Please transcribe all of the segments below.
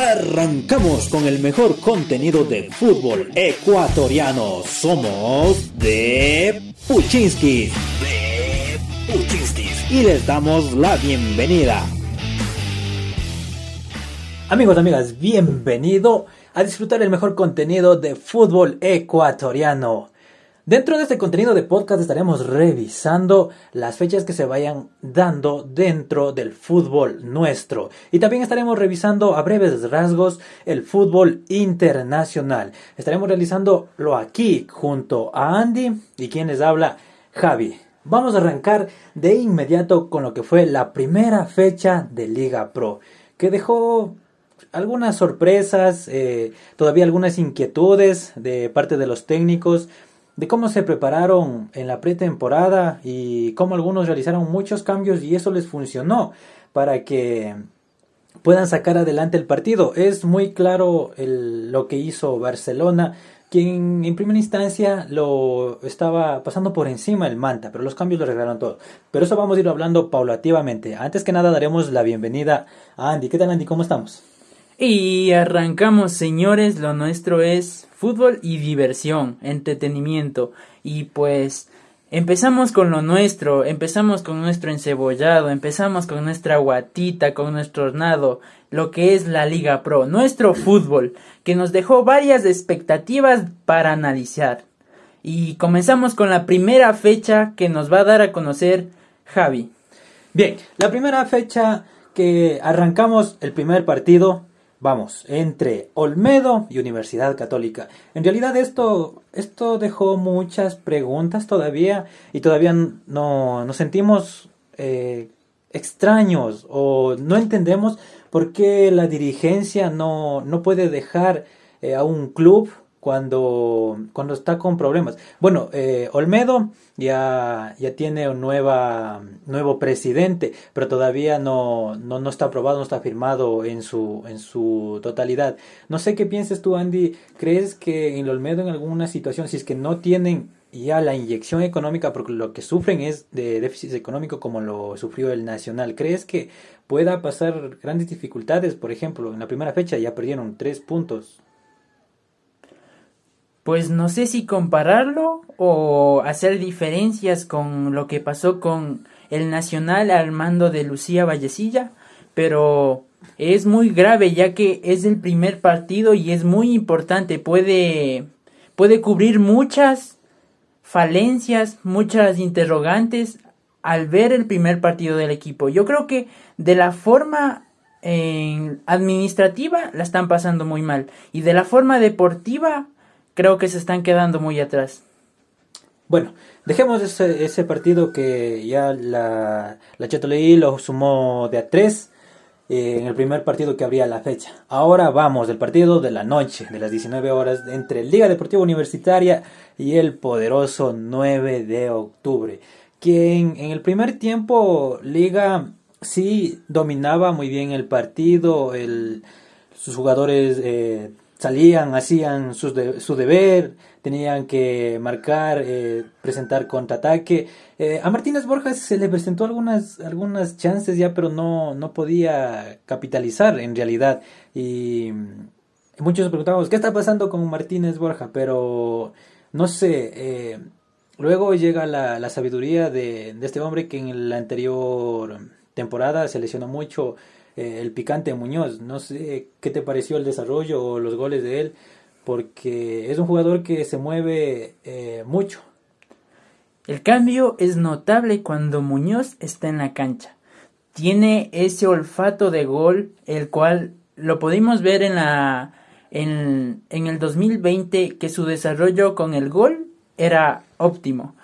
Arrancamos con el mejor contenido de fútbol ecuatoriano. Somos de Puchinskis. De Puchinskis. Y les damos la bienvenida. Amigos, amigas, bienvenido a disfrutar el mejor contenido de fútbol ecuatoriano. Dentro de este contenido de podcast estaremos revisando las fechas que se vayan dando dentro del fútbol nuestro. Y también estaremos revisando a breves rasgos el fútbol internacional. Estaremos realizándolo aquí junto a Andy y quien les habla Javi. Vamos a arrancar de inmediato con lo que fue la primera fecha de Liga Pro, que dejó algunas sorpresas, eh, todavía algunas inquietudes de parte de los técnicos de cómo se prepararon en la pretemporada y cómo algunos realizaron muchos cambios y eso les funcionó para que puedan sacar adelante el partido. Es muy claro lo que hizo Barcelona, quien en primera instancia lo estaba pasando por encima el Manta, pero los cambios lo arreglaron todo. Pero eso vamos a ir hablando paulativamente. Antes que nada daremos la bienvenida a Andy. ¿Qué tal Andy? ¿Cómo estamos? Y arrancamos, señores, lo nuestro es fútbol y diversión, entretenimiento. Y pues empezamos con lo nuestro, empezamos con nuestro encebollado, empezamos con nuestra guatita, con nuestro hornado, lo que es la Liga Pro, nuestro fútbol, que nos dejó varias expectativas para analizar. Y comenzamos con la primera fecha que nos va a dar a conocer Javi. Bien, la primera fecha que arrancamos el primer partido Vamos, entre Olmedo y Universidad Católica. En realidad esto, esto dejó muchas preguntas todavía y todavía no nos sentimos eh, extraños o no entendemos por qué la dirigencia no, no puede dejar eh, a un club cuando, cuando está con problemas. Bueno, eh, Olmedo ya, ya tiene un nueva, nuevo presidente, pero todavía no, no, no, está aprobado, no está firmado en su, en su totalidad. No sé qué piensas tú, Andy. ¿Crees que en Olmedo en alguna situación, si es que no tienen ya la inyección económica, porque lo que sufren es de déficit económico como lo sufrió el Nacional, ¿crees que pueda pasar grandes dificultades? Por ejemplo, en la primera fecha ya perdieron tres puntos pues no sé si compararlo o hacer diferencias con lo que pasó con el Nacional al mando de Lucía Vallecilla, pero es muy grave ya que es el primer partido y es muy importante, puede puede cubrir muchas falencias, muchas interrogantes al ver el primer partido del equipo. Yo creo que de la forma eh, administrativa la están pasando muy mal y de la forma deportiva creo que se están quedando muy atrás. Bueno, dejemos ese, ese partido que ya la, la Chatoleí lo sumó de a tres eh, en el primer partido que abría la fecha. Ahora vamos del partido de la noche, de las 19 horas, entre Liga Deportiva Universitaria y el poderoso 9 de octubre. Quien en el primer tiempo Liga sí dominaba muy bien el partido, el, sus jugadores eh, salían, hacían su deber, tenían que marcar, eh, presentar contraataque. Eh, a Martínez Borjas se le presentó algunas, algunas chances ya, pero no, no podía capitalizar en realidad. Y muchos se preguntaban, ¿qué está pasando con Martínez Borja? Pero no sé, eh, luego llega la, la sabiduría de, de este hombre que en la anterior temporada se lesionó mucho eh, el picante Muñoz. No sé qué te pareció el desarrollo o los goles de él, porque es un jugador que se mueve eh, mucho. El cambio es notable cuando Muñoz está en la cancha. Tiene ese olfato de gol, el cual lo pudimos ver en la en, en el 2020 que su desarrollo con el gol era óptimo.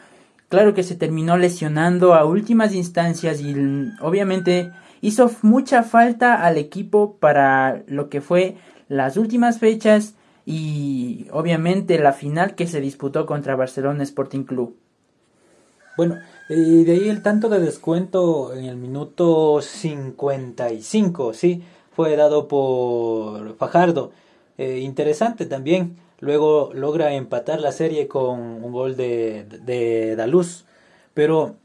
Claro que se terminó lesionando a últimas instancias y obviamente hizo mucha falta al equipo para lo que fue las últimas fechas y obviamente la final que se disputó contra Barcelona Sporting Club. Bueno, y de ahí el tanto de descuento en el minuto 55, sí, fue dado por Fajardo. Eh, interesante también. Luego logra empatar la serie con un gol de, de Daluz. Pero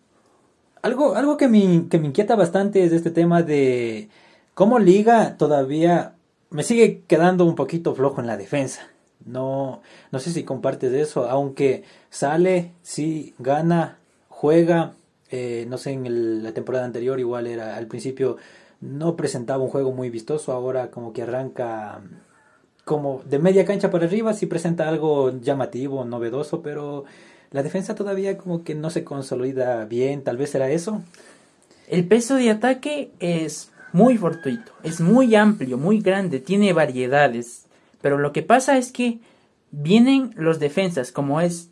algo, algo que, me, que me inquieta bastante es este tema de cómo Liga todavía me sigue quedando un poquito flojo en la defensa. No, no sé si compartes eso, aunque sale, sí, gana, juega. Eh, no sé, en la temporada anterior igual era al principio no presentaba un juego muy vistoso, ahora como que arranca como de media cancha para arriba, sí presenta algo llamativo, novedoso, pero la defensa todavía como que no se consolida bien, tal vez era eso. El peso de ataque es muy fortuito, es muy amplio, muy grande, tiene variedades, pero lo que pasa es que vienen los defensas, como es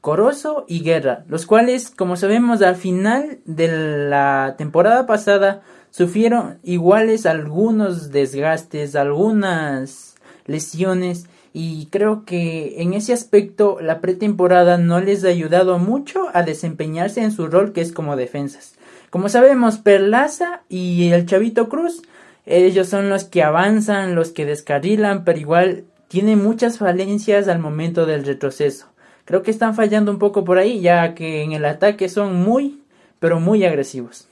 Corozo y Guerra, los cuales, como sabemos, al final de la temporada pasada sufrieron iguales algunos desgastes, algunas lesiones y creo que en ese aspecto la pretemporada no les ha ayudado mucho a desempeñarse en su rol que es como defensas. Como sabemos, Perlaza y el Chavito Cruz, ellos son los que avanzan, los que descarrilan, pero igual tienen muchas falencias al momento del retroceso. Creo que están fallando un poco por ahí, ya que en el ataque son muy, pero muy agresivos.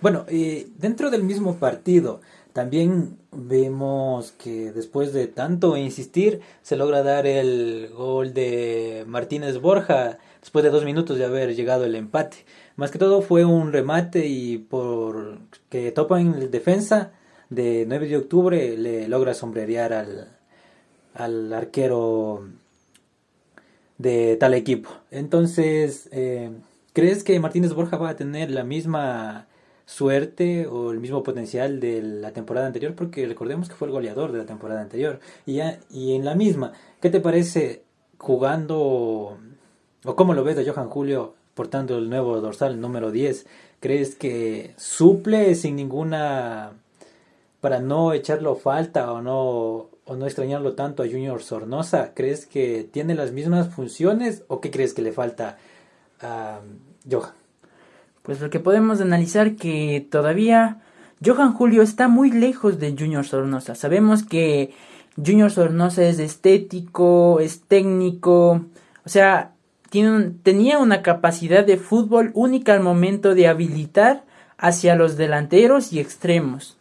Bueno, dentro del mismo partido, también vemos que después de tanto insistir, se logra dar el gol de Martínez Borja, después de dos minutos de haber llegado el empate. Más que todo fue un remate y por que topa en defensa de 9 de octubre le logra sombrerear al, al arquero de tal equipo. Entonces, eh, ¿crees que Martínez Borja va a tener la misma suerte o el mismo potencial de la temporada anterior? Porque recordemos que fue el goleador de la temporada anterior. Y, ya, y en la misma, ¿qué te parece jugando o cómo lo ves de Johan Julio portando el nuevo dorsal número 10? ¿Crees que suple sin ninguna para no echarlo falta o no o no extrañarlo tanto a Junior Sornosa? ¿Crees que tiene las mismas funciones o qué crees que le falta a Johan? Pues lo que podemos analizar que todavía Johan Julio está muy lejos de Junior Sornosa. Sabemos que Junior Sornosa es estético, es técnico, o sea, tenía una capacidad de fútbol única al momento de habilitar hacia los delanteros y extremos.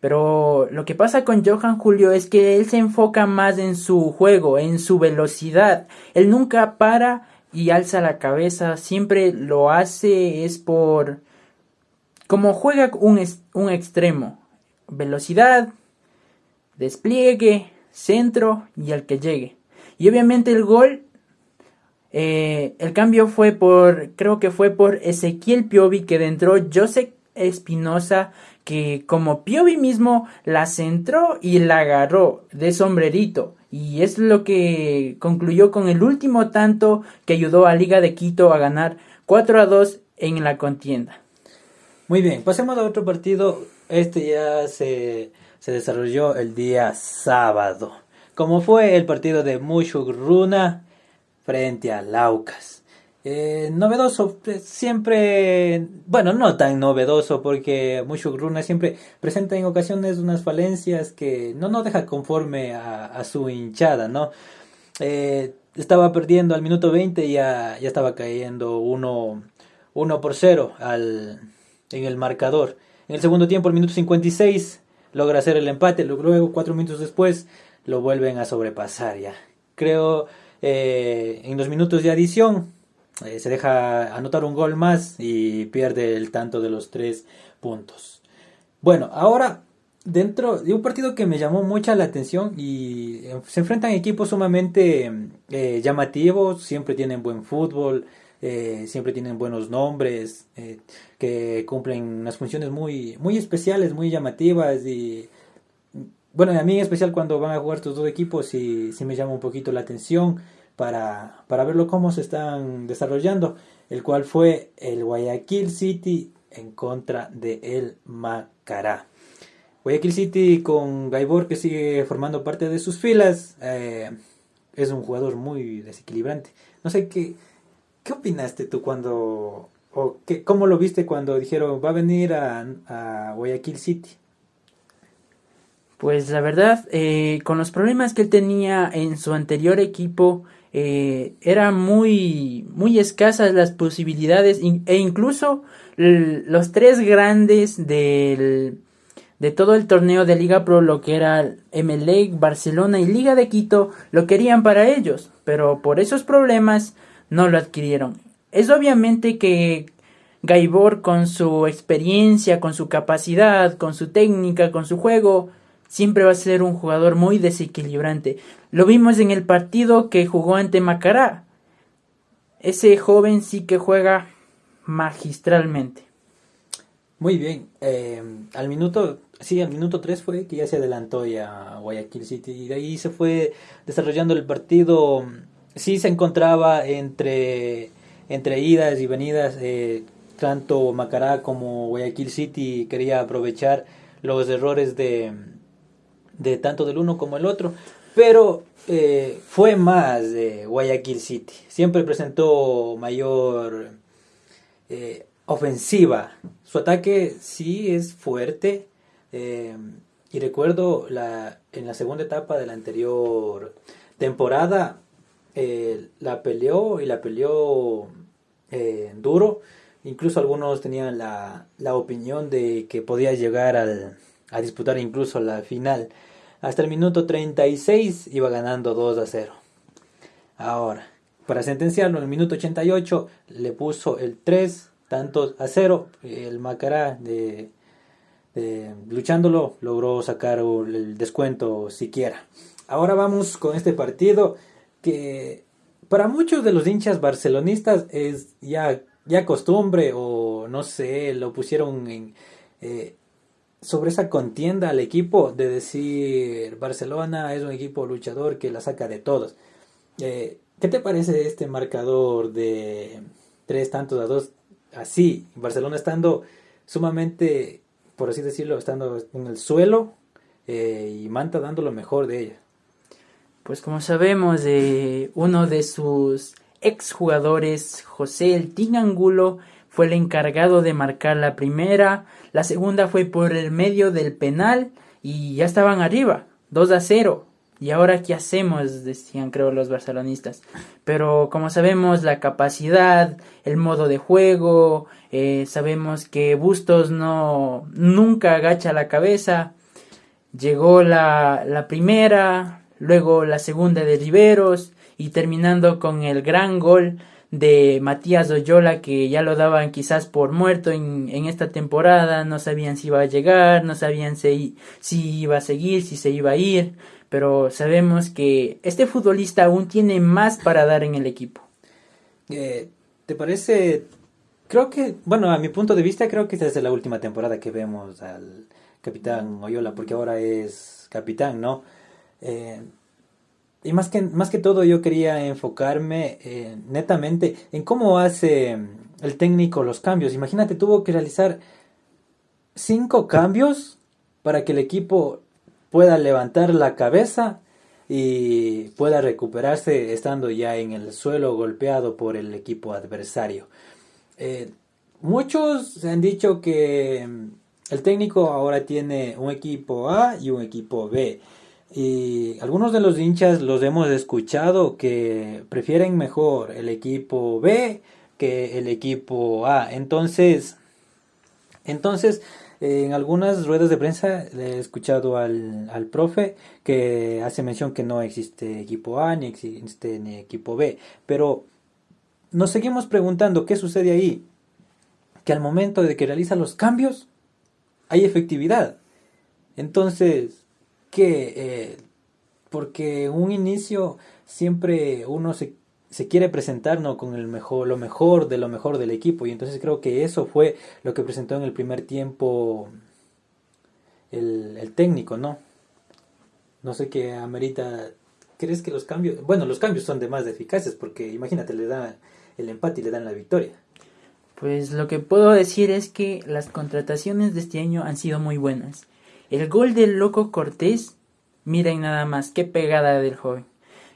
Pero lo que pasa con Johan Julio es que él se enfoca más en su juego, en su velocidad. Él nunca para y alza la cabeza, siempre lo hace es por como juega un, un extremo. Velocidad, despliegue, centro y el que llegue. Y obviamente el gol, eh, el cambio fue por, creo que fue por Ezequiel Piovi que entró Joseph Espinosa que como Piovi mismo la centró y la agarró de sombrerito. Y es lo que concluyó con el último tanto que ayudó a Liga de Quito a ganar 4 a 2 en la contienda. Muy bien, pasemos a otro partido. Este ya se, se desarrolló el día sábado. Como fue el partido de Mushuk Runa frente a Laucas. Eh, novedoso, pues, siempre, bueno, no tan novedoso porque Mushu Runa siempre presenta en ocasiones unas falencias que no nos deja conforme a, su hinchada, ¿no? Eh, estaba perdiendo al minuto 20 y ya, ya estaba cayendo 1 uno, por 0 al, en el marcador. En el segundo tiempo, el minuto 56, logra hacer el empate, luego cuatro minutos después lo vuelven a sobrepasar ya. Creo eh, en los minutos de adición eh, se deja anotar un gol más y pierde el tanto de los tres puntos. Bueno, ahora dentro de un partido que me llamó mucha la atención y eh, se enfrentan equipos sumamente eh, llamativos, siempre tienen buen fútbol, siempre tienen buenos nombres, que cumplen unas funciones muy, muy especiales, muy llamativas y bueno, a mí en especial cuando van a jugar estos dos equipos y sí me llama un poquito la atención para, para verlo cómo se están desarrollando, el cual fue el Guayaquil City en contra de el Macará. Guayaquil City con Gaibor que sigue formando parte de sus filas, eh, es un jugador muy desequilibrante. No sé qué, qué opinaste tú cuando, o qué, cómo lo viste cuando dijeron va a venir a, a Guayaquil City. Pues la verdad, eh, con los problemas que él tenía en su anterior equipo, eh, eran muy, muy escasas las posibilidades e incluso los tres grandes del, de todo el torneo de Liga Pro, lo que era MLE, Barcelona y Liga de Quito, lo querían para ellos, pero por esos problemas no lo adquirieron. Es obviamente que Gaibor con su experiencia, con su capacidad, con su técnica, con su juego, siempre va a ser un jugador muy desequilibrante. Lo vimos en el partido que jugó ante Macará. Ese joven sí que juega magistralmente. Muy bien. Eh, al minuto, sí, al minuto 3 fue que ya se adelantó ya Guayaquil City y de ahí se fue desarrollando el partido. Sí se encontraba entre, entre idas y venidas. Eh, tanto Macará como Guayaquil City quería aprovechar los errores de, de tanto del uno como el otro, pero eh, fue más de Guayaquil City. Siempre presentó mayor eh, ofensiva. Su ataque sí es fuerte. Eh, y recuerdo la, en la segunda etapa de la anterior temporada, la peleó y la peleó duro. Incluso algunos tenían la, la opinión de que podía llegar al, a disputar incluso la final. Hasta el minuto 36 iba ganando 2 a 0. Ahora, para sentenciarlo, en el minuto 88 le puso el 3 tantos a 0. El Macará, de, luchándolo, logró sacar el descuento siquiera. Ahora vamos con este partido que para muchos de los hinchas barcelonistas es ya, ya costumbre o no sé, lo pusieron en, eh, sobre esa contienda al equipo de decir Barcelona es un equipo luchador que la saca de todos. Eh, ¿Qué te parece este marcador de tres tantos a dos? Así, Barcelona estando sumamente, por así decirlo, estando en el suelo eh, y Manta dando lo mejor de ella. Pues como sabemos, de uno de sus exjugadores, José El Tingangulo, fue el encargado de marcar la primera, la segunda fue por el medio del penal y ya estaban arriba, 2 a 0. ¿Y ahora qué hacemos? decían creo los barcelonistas. Pero como sabemos la capacidad, el modo de juego, eh, sabemos que Bustos no nunca agacha la cabeza. Llegó la, la primera, luego la segunda de Riveros y terminando con el gran gol de Matías Oyola que ya lo daban quizás por muerto en, en, esta temporada, no sabían si iba a llegar, no sabían si, si iba a seguir, si se iba a ir, pero sabemos que este futbolista aún tiene más para dar en el equipo. Eh, ¿Te parece? Creo que, bueno, a mi punto de vista, creo que esta es la última temporada que vemos al capitán Oyola, porque ahora es capitán, ¿no? Eh, y más que, más que todo yo quería enfocarme eh, netamente en cómo hace el técnico los cambios. Imagínate, tuvo que realizar cinco cambios para que el equipo pueda levantar la cabeza y pueda recuperarse estando ya en el suelo golpeado por el equipo adversario. Eh, muchos han dicho que el técnico ahora tiene un equipo A y un equipo B. Y algunos de los hinchas los hemos escuchado que prefieren mejor el equipo B que el equipo A. Entonces, entonces en algunas ruedas de prensa he escuchado al, al profe que hace mención que no existe equipo A ni existe ni equipo B. Pero nos seguimos preguntando qué sucede ahí. Que al momento de que realiza los cambios hay efectividad. Entonces, que eh, porque un inicio siempre uno se, se quiere presentar con el mejor, lo mejor de lo mejor del equipo y entonces creo que eso fue lo que presentó en el primer tiempo el, el técnico, ¿no? No sé qué amerita. ¿Crees que los cambios, bueno, los cambios son de más eficaces porque imagínate, le da el empate y le dan la victoria? Pues lo que puedo decir es que las contrataciones de este año han sido muy buenas. El gol del loco Cortés, miren nada más, qué pegada del joven.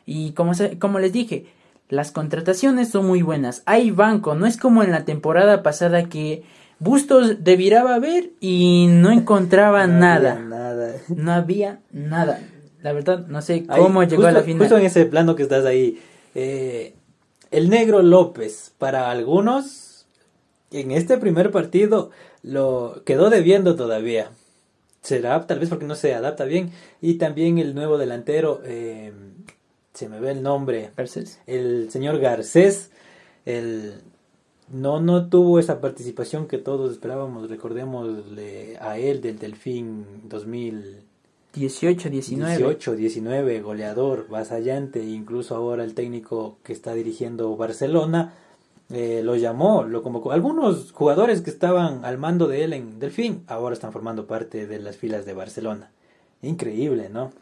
Y como, como les dije, las contrataciones son muy buenas. Hay banco, no es como en la temporada pasada que Bustos debiera ver y no encontraba nada. nada. No había nada. La verdad, no sé cómo llegó a la final. Justo en ese plano que estás ahí. Eh, el negro López, para algunos, en este primer partido, lo quedó debiendo todavía será tal vez porque no se adapta bien. Y también el nuevo delantero, eh, se me ve el nombre, Garcés. el señor Garcés, el, no, no tuvo esa participación que todos esperábamos, recordémosle a él del Delfín 18, 19. 2018, 19, goleador, vasallante, incluso ahora el técnico que está dirigiendo Barcelona eh, lo llamó, lo convocó. Algunos jugadores que estaban al mando de él en Delfín ahora están formando parte de las filas de Barcelona. Increíble, ¿no?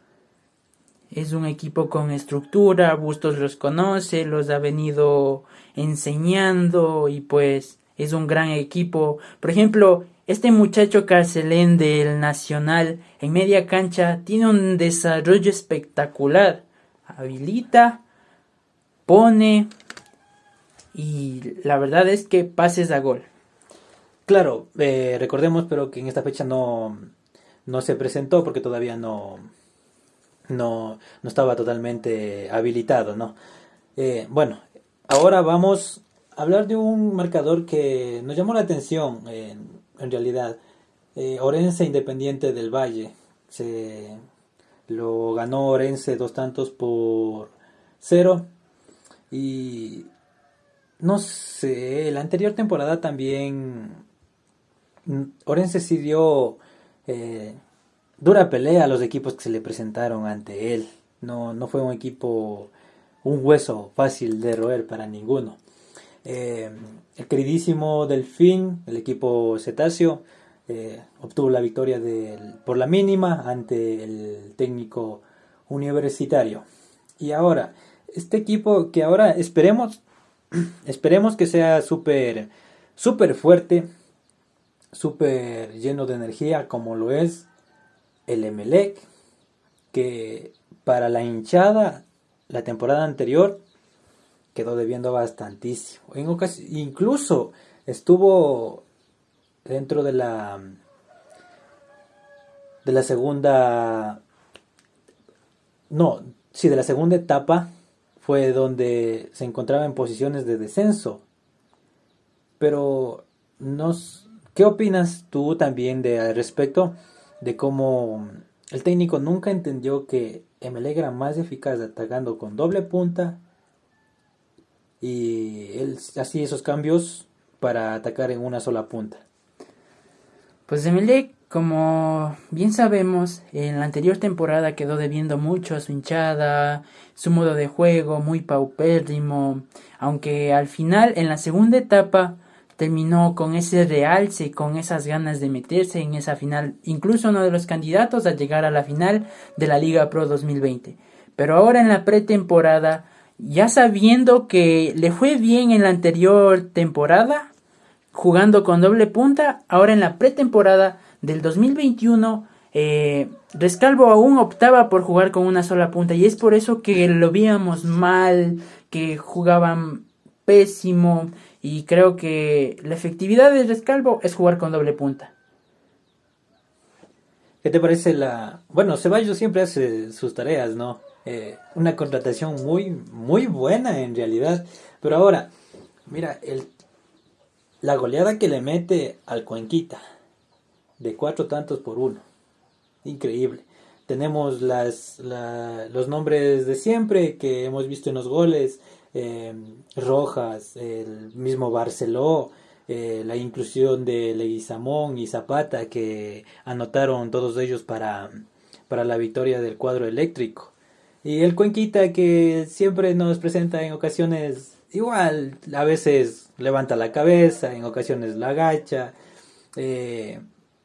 Es un equipo con estructura, Bustos los conoce, los ha venido enseñando y pues es un gran equipo. Por ejemplo, este muchacho Carcelén del Nacional en media cancha tiene un desarrollo espectacular. Habilita, pone y la verdad es que pases a gol. Claro, eh, recordemos pero que en esta fecha no, no se presentó porque todavía no, no, no estaba totalmente habilitado, ¿no? Eh, bueno, ahora vamos a hablar de un marcador que nos llamó la atención en realidad. Eh, Orense Independiente del Valle. Se lo ganó Orense dos tantos por cero. Y no sé, la anterior temporada también mm, Orense sí dio eh, dura pelea a los equipos que se le presentaron ante él. No, no fue un equipo, un hueso fácil de roer para ninguno. Eh, el queridísimo Delfín, el equipo cetáceo, eh, obtuvo la victoria del- por la mínima ante el técnico universitario. Y ahora, este equipo que ahora esperemos, esperemos que sea súper, súper fuerte, súper lleno de energía como lo es el Emelec, que para la hinchada la temporada anterior quedó debiendo bastantísimo. En ocasi- incluso estuvo dentro de la de la segunda no, sí, de la segunda etapa fue donde se encontraba en posiciones de descenso. Pero nos ¿qué opinas tú también de al respecto de cómo el técnico nunca entendió que Emelec era más eficaz atacando con doble punta y él hacía esos cambios para atacar en una sola punta. Pues Emelec, como bien sabemos, en la anterior temporada quedó debiendo mucho a su hinchada, su modo de juego muy paupérrimo, aunque al final, en la segunda etapa, terminó con ese realce con esas ganas de meterse en esa final, incluso uno de los candidatos a llegar a la final de la Liga Pro 2020. Pero ahora en la pretemporada, ya sabiendo que le fue bien en la anterior temporada, jugando con doble punta. Ahora en la pretemporada del 2021, eh, Rescalvo aún optaba por jugar con una sola punta y es por eso que lo veíamos mal, que jugaban pésimo y creo que la efectividad de Rescalvo es jugar con doble punta. ¿Qué te parece la... Bueno, Ceballos siempre hace sus tareas, ¿no? Eh, una contratación muy, muy buena en realidad. Pero ahora, mira, el, la goleada que le mete al Cuenquita, de cuatro tantos por uno. Increíble. Tenemos las, la- los nombres de siempre que hemos visto en los goles. eh, Rojas, el mismo Barceló, eh, la inclusión de Leguizamón y Zapata que anotaron todos ellos para, para la victoria del cuadro eléctrico. Y el Cuenquita que siempre nos presenta en ocasiones igual, a veces levanta la cabeza, en ocasiones la agacha. eh,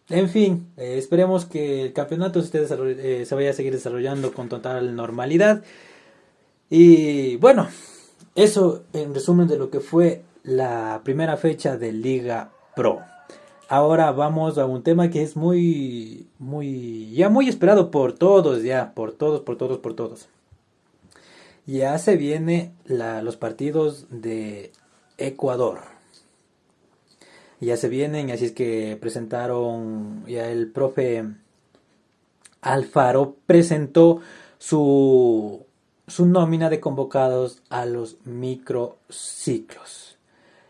en fin, eh, esperemos que el campeonato se, eh, se vaya a seguir desarrollando con total normalidad. Y bueno, eso en resumen de lo que fue la primera fecha de Liga Pro. Ahora vamos a un tema que es muy, muy, ya muy esperado por todos, ya, por todos, por todos, por todos. Ya se viene la, los partidos de Ecuador. Ya se vienen, así es que presentaron, ya el profe Alfaro presentó su, su nómina de convocados a los microciclos.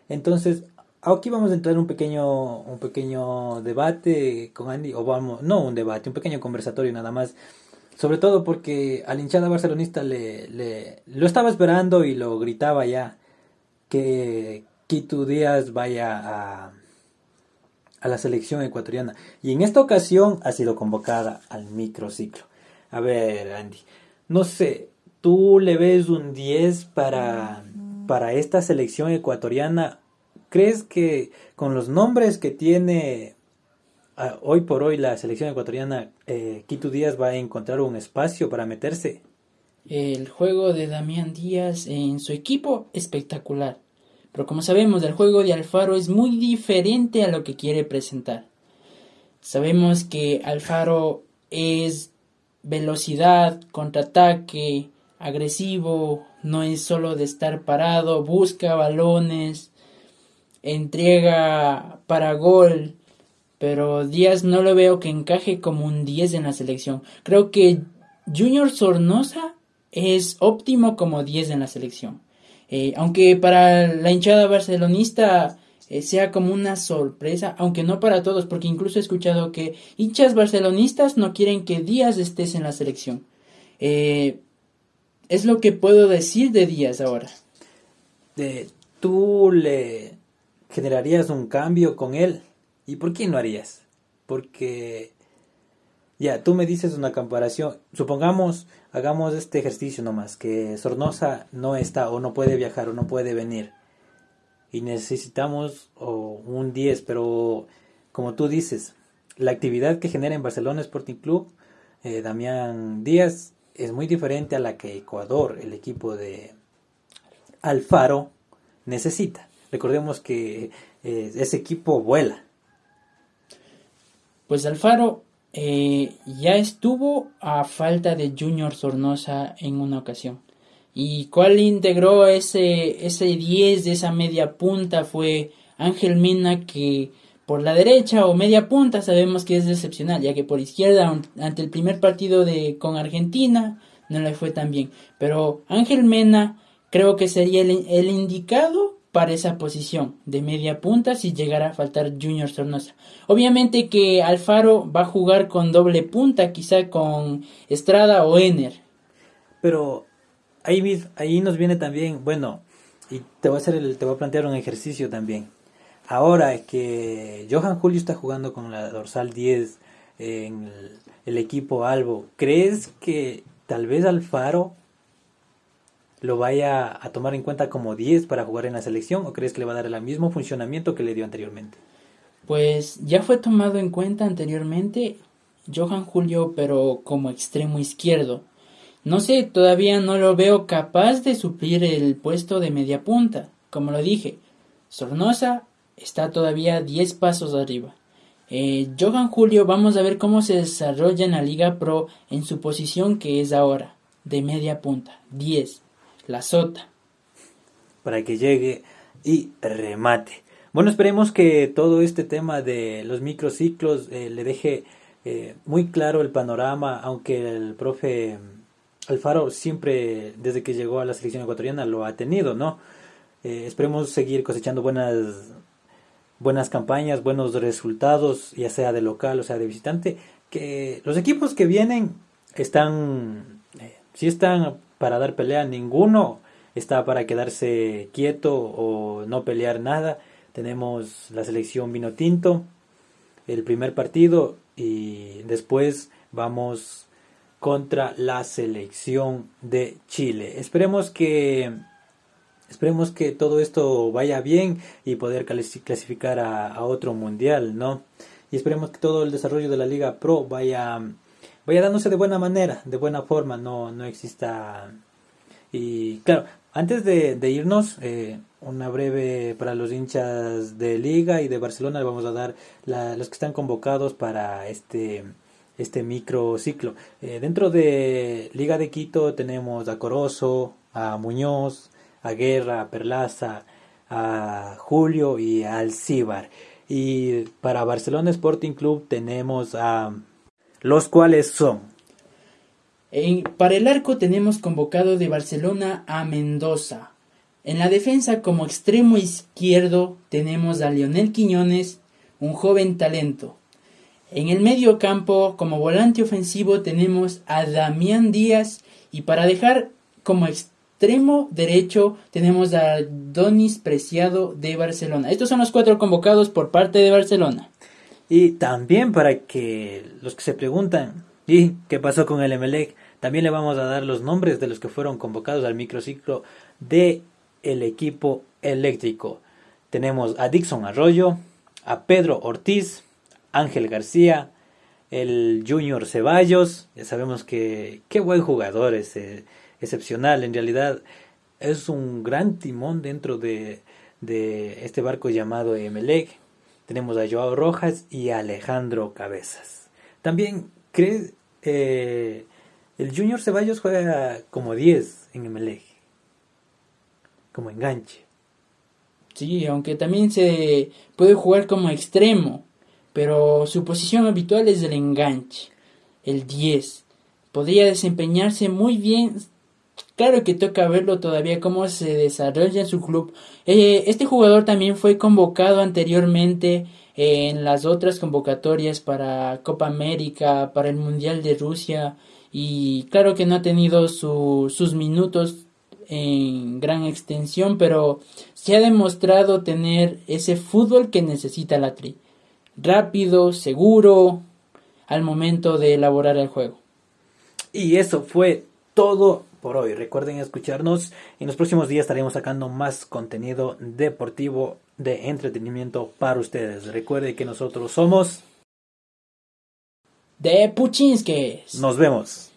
Entonces, aquí vamos a entrar en un pequeño, un pequeño debate con Andy, o vamos, no un debate, un pequeño conversatorio nada más. Sobre todo porque al hinchada barcelonista le, le lo estaba esperando y lo gritaba ya que Quito Díaz vaya a, a la selección ecuatoriana. Y en esta ocasión ha sido convocada al microciclo. A ver, Andy, no sé, ¿tú le ves un 10 para, para esta selección ecuatoriana? ¿Crees que con los nombres que tiene ah, hoy por hoy la selección ecuatoriana, eh, Quito Díaz va a encontrar un espacio para meterse? El juego de Damián Díaz en su equipo espectacular. Pero como sabemos, el juego de Alfaro es muy diferente a lo que quiere presentar. Sabemos que Alfaro es velocidad, contraataque, agresivo, no es solo de estar parado, busca balones, entrega para gol, pero Díaz no lo veo que encaje como un 10 en la selección. Creo que Junior Sornosa es óptimo como 10 en la selección. Eh, aunque para la hinchada barcelonista eh, sea como una sorpresa, aunque no para todos, porque incluso he escuchado que hinchas barcelonistas no quieren que Díaz estés en la selección. Eh, es lo que puedo decir de Díaz ahora. ¿Tú le generarías un cambio con él? ¿Y por qué no harías? Porque, ya, tú me dices una comparación. Supongamos, hagamos este ejercicio nomás, que Sornosa no está o no puede viajar o no puede venir. Y necesitamos un 10, pero como tú dices, la actividad que genera en Barcelona Sporting Club, eh, Damián Díaz, es muy diferente a la que Ecuador, el equipo de Alfaro, necesita. Recordemos que eh, ese equipo vuela. Pues Alfaro eh, ya estuvo a falta de Junior Sornosa en una ocasión. ¿Y cuál integró ese, ese 10 de esa media punta? Fue Ángel Mina que por la derecha o media punta sabemos que es excepcional, ya que por izquierda ante el primer partido de con Argentina no le fue tan bien. Pero Ángel Mena creo que sería el, indicado para esa posición de media punta si llegara a faltar Junior Sornosa. Obviamente que Alfaro va a jugar con doble punta, quizá con Estrada o Ener. Pero ahí, ahí nos viene también, bueno, y te voy a hacer te voy a plantear un ejercicio también. Ahora que Johan Julio está jugando con la dorsal 10 en el, equipo Albo, ¿crees que tal vez Alfaro lo vaya a tomar en cuenta como 10 para jugar en la selección o crees que le va a dar el mismo funcionamiento que le dio anteriormente? Pues ya fue tomado en cuenta anteriormente Johan Julio, pero como extremo izquierdo. No sé, todavía no lo veo capaz de suplir el puesto de media punta. Como lo dije, Sornosa está todavía 10 pasos arriba. Eh, Johan Julio, vamos a ver cómo se desarrolla en la Liga Pro en su posición que es ahora, de media punta, 10, la sota. Para que llegue y remate. Bueno, esperemos que todo este tema de los microciclos eh, le deje eh, muy claro el panorama, aunque el profe Alfaro siempre, desde que llegó a la selección ecuatoriana, lo ha tenido, ¿no? esperemos seguir cosechando buenas buenas campañas, buenos resultados, ya sea de local o sea de visitante, que los equipos que vienen están, eh, si están para dar pelea, ninguno está para quedarse quieto o no pelear nada. Tenemos la selección vino tinto, el primer partido y después vamos contra la selección de Chile. Esperemos que Esperemos que todo esto vaya bien y poder clasificar a, otro mundial, ¿no? Y esperemos que todo el desarrollo de la Liga Pro vaya, vaya dándose de buena manera, de buena forma, no, no exista... Y claro, antes de, irnos, eh, una breve para los hinchas de Liga y de Barcelona, le vamos a dar los que están convocados para este este microciclo. Eh, dentro de Liga de Quito tenemos a Corozo, a Muñoz, a Guerra, a Perlaza, a Julio y a Alcíbar. Y para Barcelona Sporting Club tenemos a los cuales son. para el arco tenemos convocado de Barcelona a Mendoza. En la defensa como extremo izquierdo tenemos a Lionel Quiñones, un joven talento. En el medio campo como volante ofensivo tenemos a Damián Díaz y para dejar como extremo derecho tenemos a Donis Preciado de Barcelona. Estos son los cuatro convocados por parte de Barcelona. Y también para que los que se preguntan, ¿y qué pasó con el Emelec? También le vamos a dar los nombres de los que fueron convocados al microciclo de el equipo eléctrico. Tenemos a Dixon Arroyo, a Pedro Ortiz, Ángel García, el Junior Ceballos, ya sabemos que qué buen jugador es excepcional, en realidad es un gran timón dentro de, de este barco llamado Emelec. Tenemos a Joao Rojas y a Alejandro Cabezas. También cree eh, el Junior Ceballos juega como 10 en Emelec, como enganche. Sí, aunque también se puede jugar como extremo, pero su posición habitual es el enganche, el 10. Podría desempeñarse muy bien. Claro que toca verlo todavía cómo se desarrolla en su club. Eh, este jugador también fue convocado anteriormente en las otras convocatorias para Copa América, para el Mundial de Rusia y claro que no ha tenido sus minutos en gran extensión, pero se ha demostrado tener ese fútbol que necesita la Tri. Rápido, seguro, al momento de elaborar el juego. Y eso fue todo por hoy. Recuerden escucharnos. En los próximos días estaremos sacando más contenido deportivo de entretenimiento para ustedes. Recuerden que nosotros somos de Puchinskis. Nos vemos.